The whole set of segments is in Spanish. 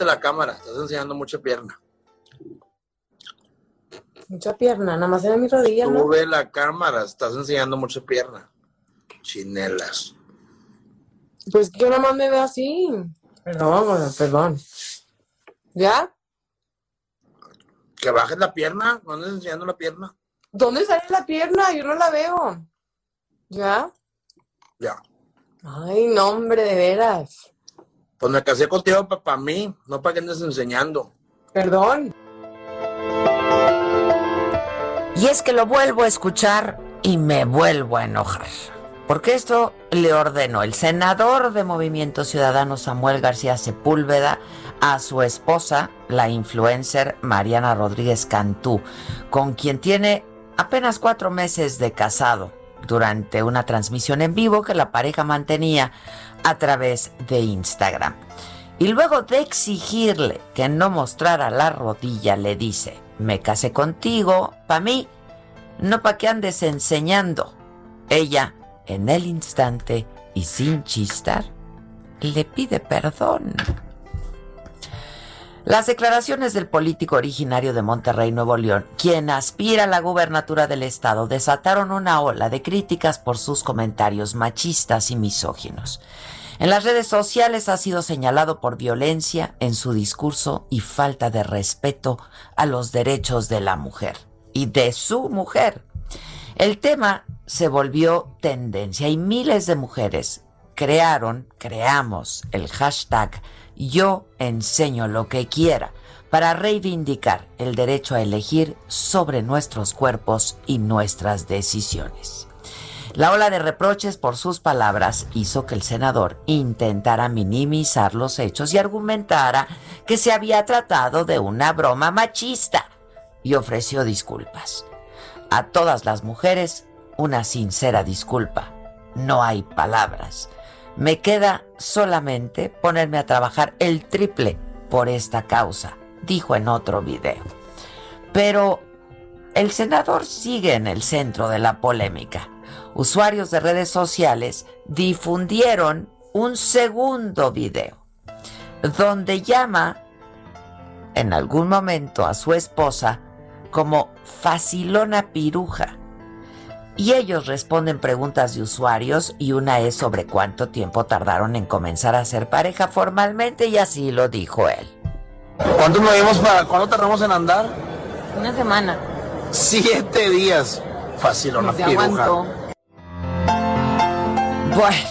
La cámara, estás enseñando mucha pierna. Mucha pierna, nada más en mi rodilla, ¿no? Sube la cámara, estás enseñando mucha pierna. Chinelas. Pues que nada más me veo así. Perdón, perdón. ¿Ya? Que bajes la pierna, no andes enseñando la pierna. ¿Dónde sale la pierna? Yo no la veo. ¿Ya? Ya. Ay, no, hombre, de veras. Pues me casé contigo para mí, no para que andes enseñando. Perdón. Y es que lo vuelvo a escuchar y me vuelvo a enojar. Porque esto le ordenó el senador de Movimiento Ciudadano Samuel García Sepúlveda a su esposa, la influencer Mariana Rodríguez Cantú, con quien tiene apenas cuatro meses de casado, durante una transmisión en vivo que la pareja mantenía a través de Instagram. Y luego de exigirle que no mostrara la rodilla, le dice, me casé contigo, pa' mí, no pa' que andes enseñando. Ella, en el instante y sin chistar, le pide perdón. Las declaraciones del político originario de Monterrey, Nuevo León, quien aspira a la gubernatura del estado, desataron una ola de críticas por sus comentarios machistas y misóginos. En las redes sociales ha sido señalado por violencia en su discurso y falta de respeto a los derechos de la mujer y de su mujer. El tema se volvió tendencia y miles de mujeres crearon, creamos el hashtag yo enseño lo que quiera para reivindicar el derecho a elegir sobre nuestros cuerpos y nuestras decisiones. La ola de reproches por sus palabras hizo que el senador intentara minimizar los hechos y argumentara que se había tratado de una broma machista y ofreció disculpas. A todas las mujeres, una sincera disculpa. No hay palabras. Me queda solamente ponerme a trabajar el triple por esta causa, dijo en otro video. Pero el senador sigue en el centro de la polémica. Usuarios de redes sociales difundieron un segundo video donde llama en algún momento a su esposa como facilona piruja. Y ellos responden preguntas de usuarios y una es sobre cuánto tiempo tardaron en comenzar a ser pareja formalmente y así lo dijo él. ¿Cuánto nos vimos para cuándo tardamos en andar? Una semana. Siete días. Fácil, Se piruja. aguantó. Bueno,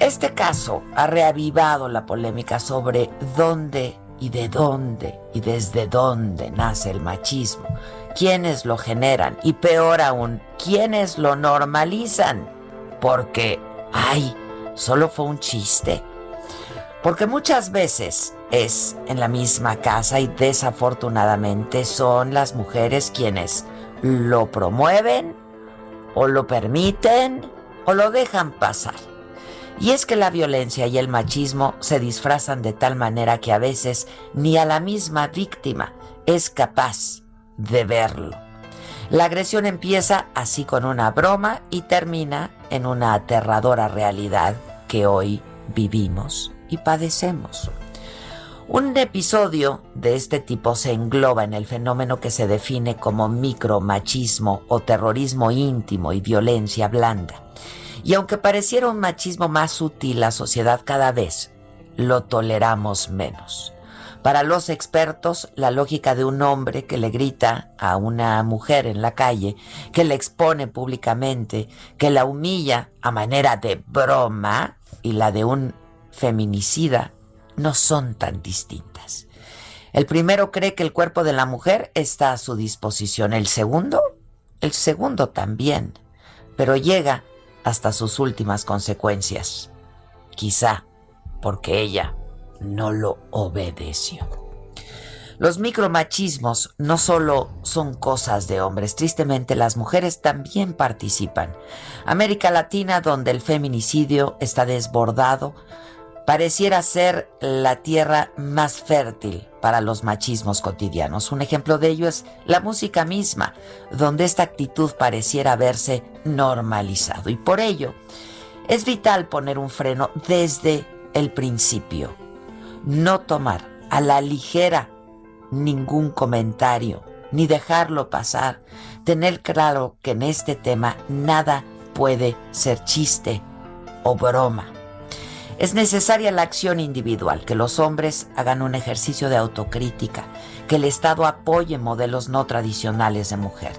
este caso ha reavivado la polémica sobre dónde y de dónde y desde dónde nace el machismo, quiénes lo generan y peor aún, quiénes lo normalizan. Porque, ay, solo fue un chiste. Porque muchas veces es en la misma casa y desafortunadamente son las mujeres quienes lo promueven o lo permiten o lo dejan pasar. Y es que la violencia y el machismo se disfrazan de tal manera que a veces ni a la misma víctima es capaz de verlo. La agresión empieza así con una broma y termina en una aterradora realidad que hoy vivimos y padecemos. Un episodio de este tipo se engloba en el fenómeno que se define como micromachismo o terrorismo íntimo y violencia blanda. Y aunque pareciera un machismo más sutil, la sociedad cada vez lo toleramos menos. Para los expertos, la lógica de un hombre que le grita a una mujer en la calle, que le expone públicamente, que la humilla a manera de broma, y la de un feminicida, no son tan distintas. El primero cree que el cuerpo de la mujer está a su disposición. El segundo, el segundo también, pero llega hasta sus últimas consecuencias. Quizá porque ella no lo obedeció. Los micromachismos no solo son cosas de hombres, tristemente las mujeres también participan. América Latina, donde el feminicidio está desbordado, pareciera ser la tierra más fértil para los machismos cotidianos. Un ejemplo de ello es la música misma, donde esta actitud pareciera haberse normalizado. Y por ello, es vital poner un freno desde el principio no tomar a la ligera ningún comentario, ni dejarlo pasar, tener claro que en este tema nada puede ser chiste o broma. Es necesaria la acción individual, que los hombres hagan un ejercicio de autocrítica, que el Estado apoye modelos no tradicionales de mujer.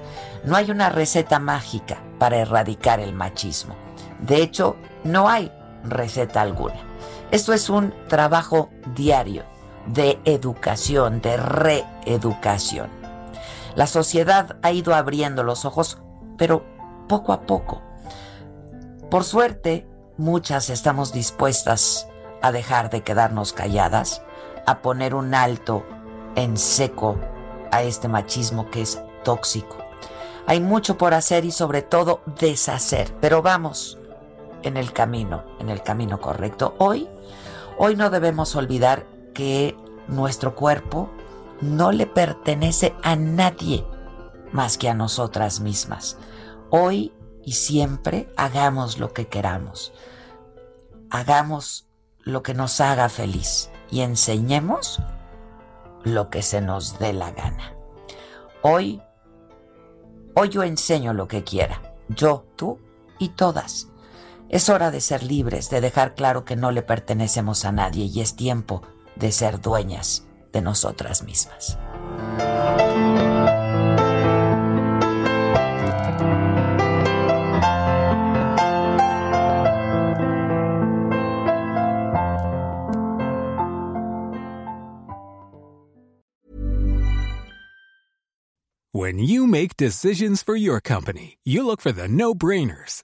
No hay una receta mágica para erradicar el machismo. De hecho, no hay receta alguna. Esto es un trabajo diario de educación, de reeducación. La sociedad ha ido abriendo los ojos, pero poco a poco. Por suerte, muchas estamos dispuestas a dejar de quedarnos calladas, a poner un alto en seco a este machismo que es tóxico. Hay mucho por hacer y sobre todo deshacer, pero vamos en el camino, en el camino correcto. Hoy Hoy no debemos olvidar que nuestro cuerpo no le pertenece a nadie más que a nosotras mismas. Hoy y siempre hagamos lo que queramos. Hagamos lo que nos haga feliz y enseñemos lo que se nos dé la gana. Hoy, hoy yo enseño lo que quiera. Yo, tú y todas. Es hora de ser libres, de dejar claro que no le pertenecemos a nadie y es tiempo de ser dueñas de nosotras mismas. When you make decisions for your company, you look for the no-brainers.